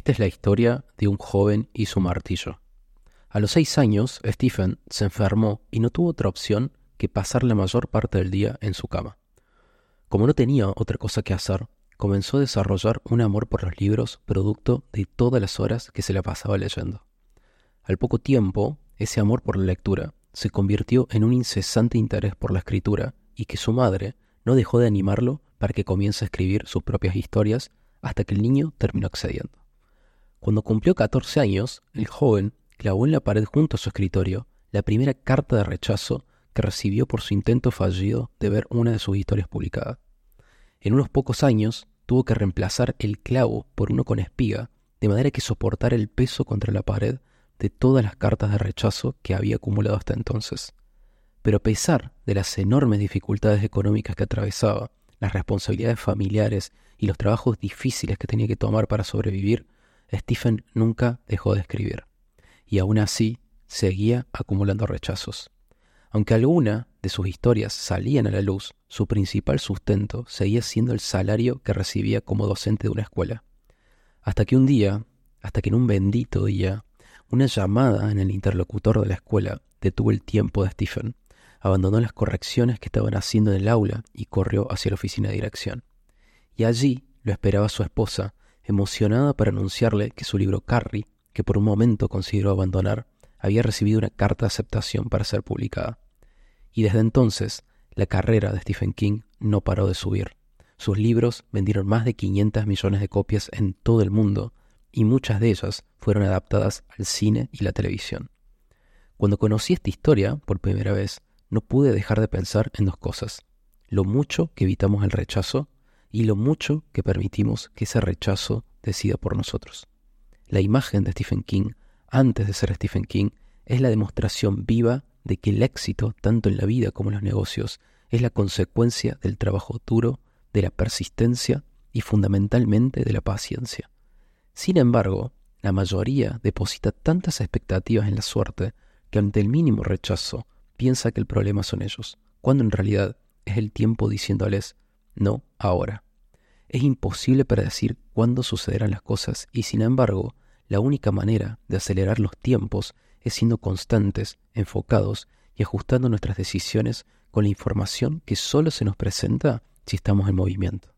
Esta es la historia de un joven y su martillo. A los seis años, Stephen se enfermó y no tuvo otra opción que pasar la mayor parte del día en su cama. Como no tenía otra cosa que hacer, comenzó a desarrollar un amor por los libros producto de todas las horas que se la pasaba leyendo. Al poco tiempo, ese amor por la lectura se convirtió en un incesante interés por la escritura y que su madre no dejó de animarlo para que comience a escribir sus propias historias hasta que el niño terminó accediendo. Cuando cumplió 14 años, el joven clavó en la pared junto a su escritorio la primera carta de rechazo que recibió por su intento fallido de ver una de sus historias publicadas. En unos pocos años tuvo que reemplazar el clavo por uno con espiga, de manera que soportara el peso contra la pared de todas las cartas de rechazo que había acumulado hasta entonces. Pero a pesar de las enormes dificultades económicas que atravesaba, las responsabilidades familiares y los trabajos difíciles que tenía que tomar para sobrevivir, Stephen nunca dejó de escribir. Y aún así seguía acumulando rechazos. Aunque alguna de sus historias salían a la luz, su principal sustento seguía siendo el salario que recibía como docente de una escuela. Hasta que un día, hasta que en un bendito día, una llamada en el interlocutor de la escuela detuvo el tiempo de Stephen, abandonó las correcciones que estaban haciendo en el aula y corrió hacia la oficina de dirección. Y allí lo esperaba su esposa, emocionada para anunciarle que su libro Carrie, que por un momento consideró abandonar, había recibido una carta de aceptación para ser publicada. Y desde entonces, la carrera de Stephen King no paró de subir. Sus libros vendieron más de 500 millones de copias en todo el mundo, y muchas de ellas fueron adaptadas al cine y la televisión. Cuando conocí esta historia por primera vez, no pude dejar de pensar en dos cosas. Lo mucho que evitamos el rechazo y lo mucho que permitimos que ese rechazo decida por nosotros. La imagen de Stephen King, antes de ser Stephen King, es la demostración viva de que el éxito, tanto en la vida como en los negocios, es la consecuencia del trabajo duro, de la persistencia y fundamentalmente de la paciencia. Sin embargo, la mayoría deposita tantas expectativas en la suerte que ante el mínimo rechazo piensa que el problema son ellos, cuando en realidad es el tiempo diciéndoles no ahora. Es imposible predecir cuándo sucederán las cosas y sin embargo, la única manera de acelerar los tiempos es siendo constantes, enfocados y ajustando nuestras decisiones con la información que solo se nos presenta si estamos en movimiento.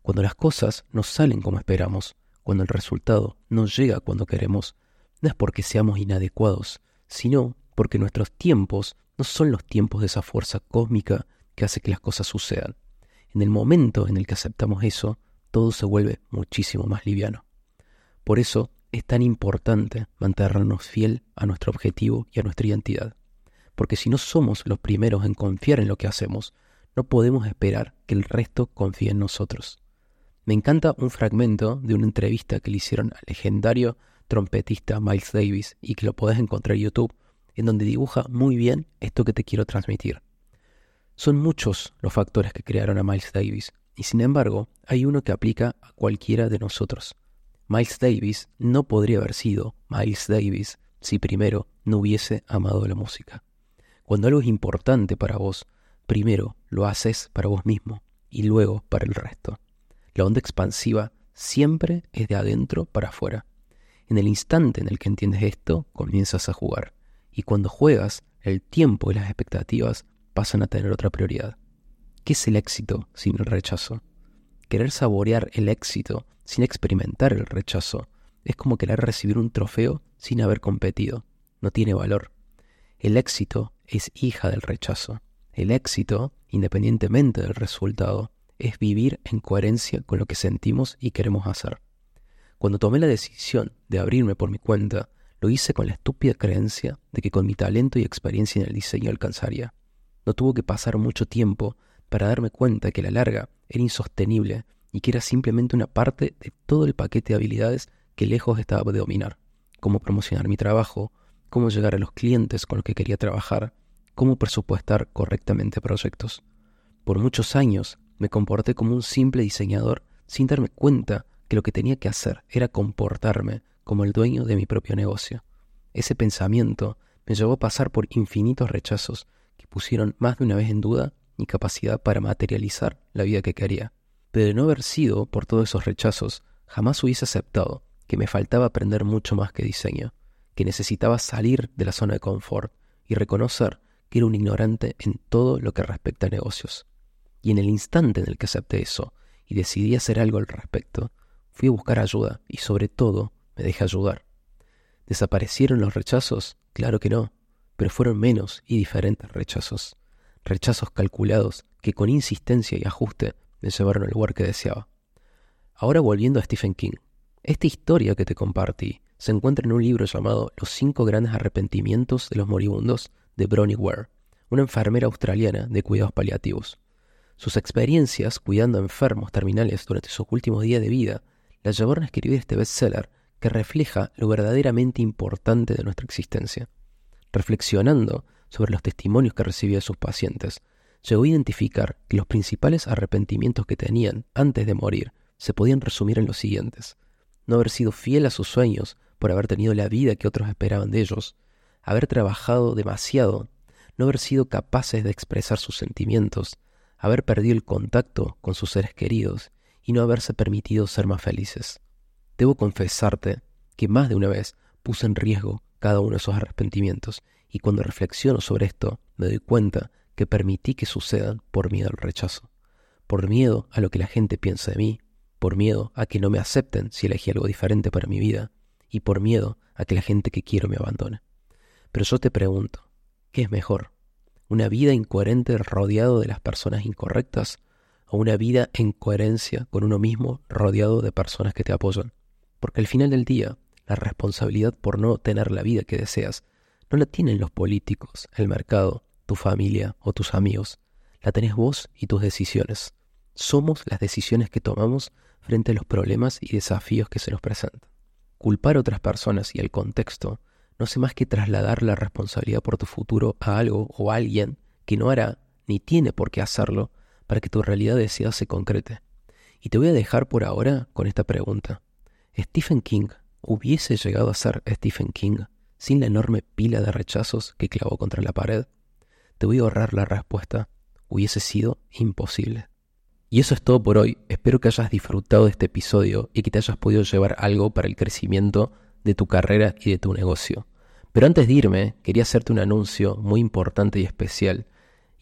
Cuando las cosas no salen como esperamos, cuando el resultado no llega cuando queremos, no es porque seamos inadecuados, sino porque nuestros tiempos no son los tiempos de esa fuerza cósmica que hace que las cosas sucedan. En el momento en el que aceptamos eso, todo se vuelve muchísimo más liviano. Por eso es tan importante mantenernos fiel a nuestro objetivo y a nuestra identidad. Porque si no somos los primeros en confiar en lo que hacemos, no podemos esperar que el resto confíe en nosotros. Me encanta un fragmento de una entrevista que le hicieron al legendario trompetista Miles Davis y que lo podés encontrar en YouTube en donde dibuja muy bien esto que te quiero transmitir. Son muchos los factores que crearon a Miles Davis, y sin embargo hay uno que aplica a cualquiera de nosotros. Miles Davis no podría haber sido Miles Davis si primero no hubiese amado la música. Cuando algo es importante para vos, primero lo haces para vos mismo y luego para el resto. La onda expansiva siempre es de adentro para afuera. En el instante en el que entiendes esto, comienzas a jugar y cuando juegas, el tiempo y las expectativas pasan a tener otra prioridad. ¿Qué es el éxito sin el rechazo? Querer saborear el éxito sin experimentar el rechazo es como querer recibir un trofeo sin haber competido. No tiene valor. El éxito es hija del rechazo. El éxito, independientemente del resultado, es vivir en coherencia con lo que sentimos y queremos hacer. Cuando tomé la decisión de abrirme por mi cuenta, lo hice con la estúpida creencia de que con mi talento y experiencia en el diseño alcanzaría. No tuvo que pasar mucho tiempo para darme cuenta que la larga era insostenible y que era simplemente una parte de todo el paquete de habilidades que lejos estaba de dominar. Cómo promocionar mi trabajo, cómo llegar a los clientes con los que quería trabajar, cómo presupuestar correctamente proyectos. Por muchos años me comporté como un simple diseñador sin darme cuenta que lo que tenía que hacer era comportarme como el dueño de mi propio negocio. Ese pensamiento me llevó a pasar por infinitos rechazos pusieron más de una vez en duda mi capacidad para materializar la vida que quería. Pero de no haber sido por todos esos rechazos, jamás hubiese aceptado que me faltaba aprender mucho más que diseño, que necesitaba salir de la zona de confort y reconocer que era un ignorante en todo lo que respecta a negocios. Y en el instante en el que acepté eso y decidí hacer algo al respecto, fui a buscar ayuda y sobre todo me dejé ayudar. ¿Desaparecieron los rechazos? Claro que no, pero fueron menos y diferentes rechazos. Rechazos calculados que con insistencia y ajuste me llevaron al lugar que deseaba. Ahora volviendo a Stephen King. Esta historia que te compartí se encuentra en un libro llamado Los cinco grandes arrepentimientos de los moribundos de Bronnie Ware, una enfermera australiana de cuidados paliativos. Sus experiencias cuidando enfermos terminales durante sus últimos días de vida la llevaron a escribir este bestseller que refleja lo verdaderamente importante de nuestra existencia. Reflexionando sobre los testimonios que recibía de sus pacientes, llegó a identificar que los principales arrepentimientos que tenían antes de morir se podían resumir en los siguientes. No haber sido fiel a sus sueños por haber tenido la vida que otros esperaban de ellos, haber trabajado demasiado, no haber sido capaces de expresar sus sentimientos, haber perdido el contacto con sus seres queridos y no haberse permitido ser más felices. Debo confesarte que más de una vez puse en riesgo cada uno de esos arrepentimientos y cuando reflexiono sobre esto me doy cuenta que permití que sucedan por miedo al rechazo, por miedo a lo que la gente piensa de mí, por miedo a que no me acepten si elegí algo diferente para mi vida y por miedo a que la gente que quiero me abandone. Pero yo te pregunto, ¿qué es mejor? ¿Una vida incoherente rodeado de las personas incorrectas o una vida en coherencia con uno mismo rodeado de personas que te apoyan? Porque al final del día, la responsabilidad por no tener la vida que deseas no la tienen los políticos, el mercado, tu familia o tus amigos. La tenés vos y tus decisiones. Somos las decisiones que tomamos frente a los problemas y desafíos que se nos presentan. Culpar a otras personas y al contexto no hace más que trasladar la responsabilidad por tu futuro a algo o a alguien que no hará ni tiene por qué hacerlo para que tu realidad deseada se concrete. Y te voy a dejar por ahora con esta pregunta. ¿Stephen King hubiese llegado a ser Stephen King sin la enorme pila de rechazos que clavó contra la pared? Te voy a ahorrar la respuesta. Hubiese sido imposible. Y eso es todo por hoy. Espero que hayas disfrutado de este episodio y que te hayas podido llevar algo para el crecimiento de tu carrera y de tu negocio. Pero antes de irme, quería hacerte un anuncio muy importante y especial.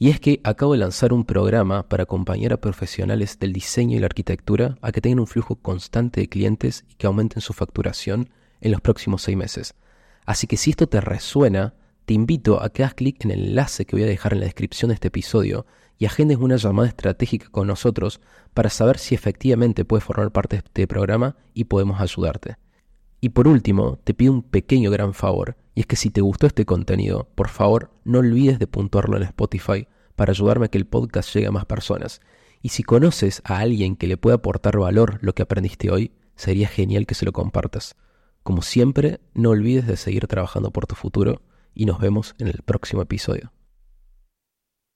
Y es que acabo de lanzar un programa para acompañar a profesionales del diseño y la arquitectura a que tengan un flujo constante de clientes y que aumenten su facturación en los próximos seis meses. Así que si esto te resuena, te invito a que hagas clic en el enlace que voy a dejar en la descripción de este episodio y agendes una llamada estratégica con nosotros para saber si efectivamente puedes formar parte de este programa y podemos ayudarte. Y por último, te pido un pequeño gran favor, y es que si te gustó este contenido, por favor no olvides de puntuarlo en Spotify para ayudarme a que el podcast llegue a más personas. Y si conoces a alguien que le pueda aportar valor lo que aprendiste hoy, sería genial que se lo compartas. Como siempre, no olvides de seguir trabajando por tu futuro y nos vemos en el próximo episodio.